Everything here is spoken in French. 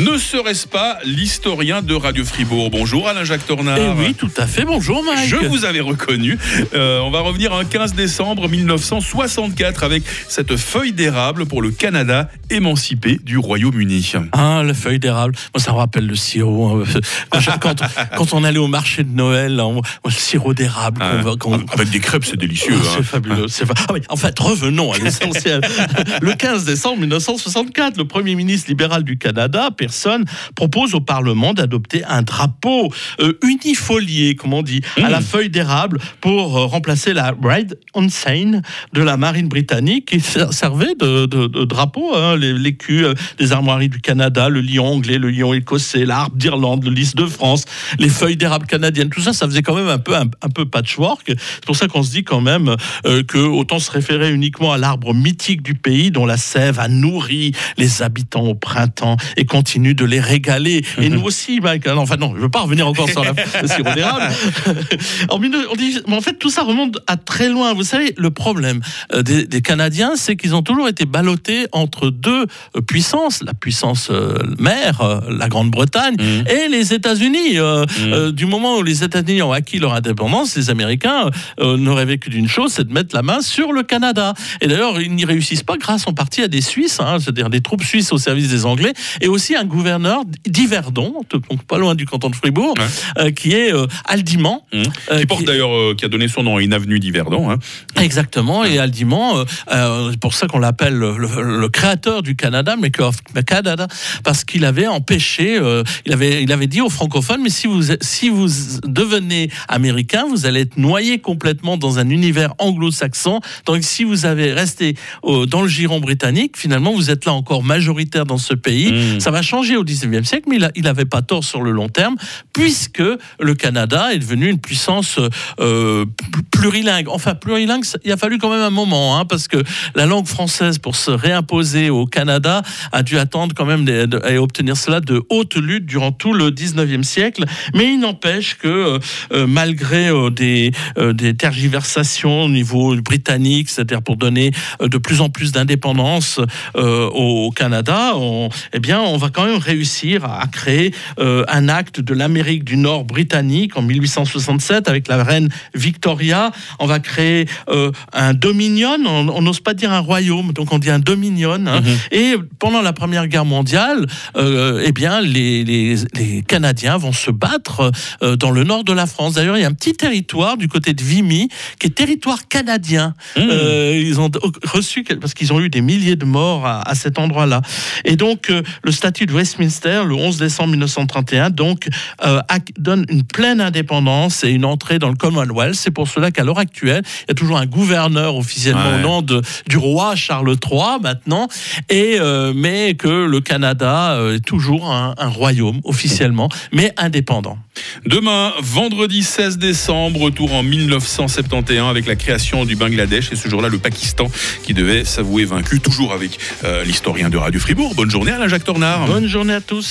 Ne serait-ce pas l'historien de Radio Fribourg Bonjour Alain-Jacques Tornard. Eh oui, tout à fait. Bonjour Mike. Je vous avais reconnu. Euh, on va revenir un 15 décembre 1964 avec cette feuille d'érable pour le Canada émancipé du Royaume-Uni. Ah, la feuille d'érable. Moi, ça me rappelle le sirop. hein. Quand, je- quand- quand on allait au marché de Noël, on- le sirop d'érable. qu'on qu'on- Avec des crêpes, c'est délicieux. Ah, hein. C'est fabuleux. c'est fa- Ah en fait, revenons à l'essentiel. le 15 décembre 1964, le Premier ministre libéral du Canada, propose au Parlement d'adopter un drapeau euh, unifolié, comme on dit, à la feuille d'érable pour euh, remplacer la Red Ensign de la marine britannique qui ser- servait de, de- de drapeau, hein, les- l'écu euh, des armoiries du Canada, le lion anglais, le lion écossais, l'arbre d'Irlande, le lys de France, les feuilles d'érable canadiennes, tout ça, ça faisait quand même un peu, un, un peu patchwork. C'est pour ça qu'on se dit quand même euh, que autant se référer uniquement à l'arbre mythique du pays dont la sève a nourri les habitants au printemps et continue de les régaler. Et nous aussi, Mike. Alors, Enfin non, je veux pas revenir encore sur la sirop d'érable. en, 19 on dit, mais en fait, tout ça remonte à très loin. Vous savez, le problème euh, des, des Canadiens, c'est qu'ils ont toujours été ballottés entre deux euh, puissances, la puissance euh, mère, la Grande-Bretagne, Mhm. et les États-Unis. Euh, du moment où les États-Unis ont acquis leur indépendance, les Américains ne rêvaient que d'une chose, c'est de mettre la main sur le Canada. Et d'ailleurs, ils n'y réussissent pas grâce en partie à des Suisses, hein, c'est-à-dire des troupes suisses au service des Anglais, et aussi un gouverneur d'Yverdon, donc pas loin du canton de Fribourg, Ouais. euh, qui est euh, Aldimand. Mmh. euh, Qui porte d'ailleurs, euh, qui a donné son nom à une avenue d'Yverdon. hein. Exactement, et Aldimand, euh, c'est pour ça qu'on l'appelle le, le- le créateur du Canada, of Canada, parce qu'il avait empêché, il, avait, il avait dit aux francophones, mais si vous, si vous devenez américain, vous allez être noyé complètement dans un univers anglo-saxon, donc si vous avez resté dans le giron britannique, finalement vous êtes là encore majoritaire dans ce pays, Mm. ça va changer au 19e siècle, mais il n'avait pas tort sur le long terme, puisque le Canada est devenu une puissance euh, pl- plurilingue. Enfin, plurilingue, il a fallu quand même un moment, hein, parce que la langue française, pour se réimposer au Canada, a dû attendre quand même et obtenir cela de haute lutte durant tout le 19e siècle. Mais il n'empêche que, euh, euh, malgré des, tergiversations au niveau britannique, c'est-à-dire pour donner de plus en plus d'indépendance au, au Canada, on, eh bien, on va quand même réussir à, créer euh, un acte de l'Amérique du Nord britannique en 1867 avec la reine Victoria. On va créer euh, un dominion, on n'ose pas dire un royaume, donc on dit un dominion. hein. Et pendant la Première Guerre mondiale, euh, eh bien, les, les, les Canadiens vont se battre dans le nord de la France. D'ailleurs, il y a un petit territoire du côté de Vimy qui est territoire canadien. Euh, ils ont reçu parce qu'ils ont eu des milliers de morts à, à cet endroit-là. Et donc, le statut de Westminster, le 11 décembre 1931, donc euh, donne une pleine indépendance et une entrée dans le Commonwealth. C'est pour cela qu'à l'heure actuelle, il y a toujours un gouverneur officiellement Ouais. au nom de, du roi Charles III maintenant, et euh, mais que le Canada euh, est toujours un, un royaume officiellement, mais indépendant. Demain, vendredi 16 décembre, retour en 1971 avec la création du Bangladesh et ce jour-là le Pakistan qui devait s'avouer vaincu, toujours avec euh, l'historien de Radio Fribourg. Bonne journée Alain Jacques Tornard. Bonne journée à tous.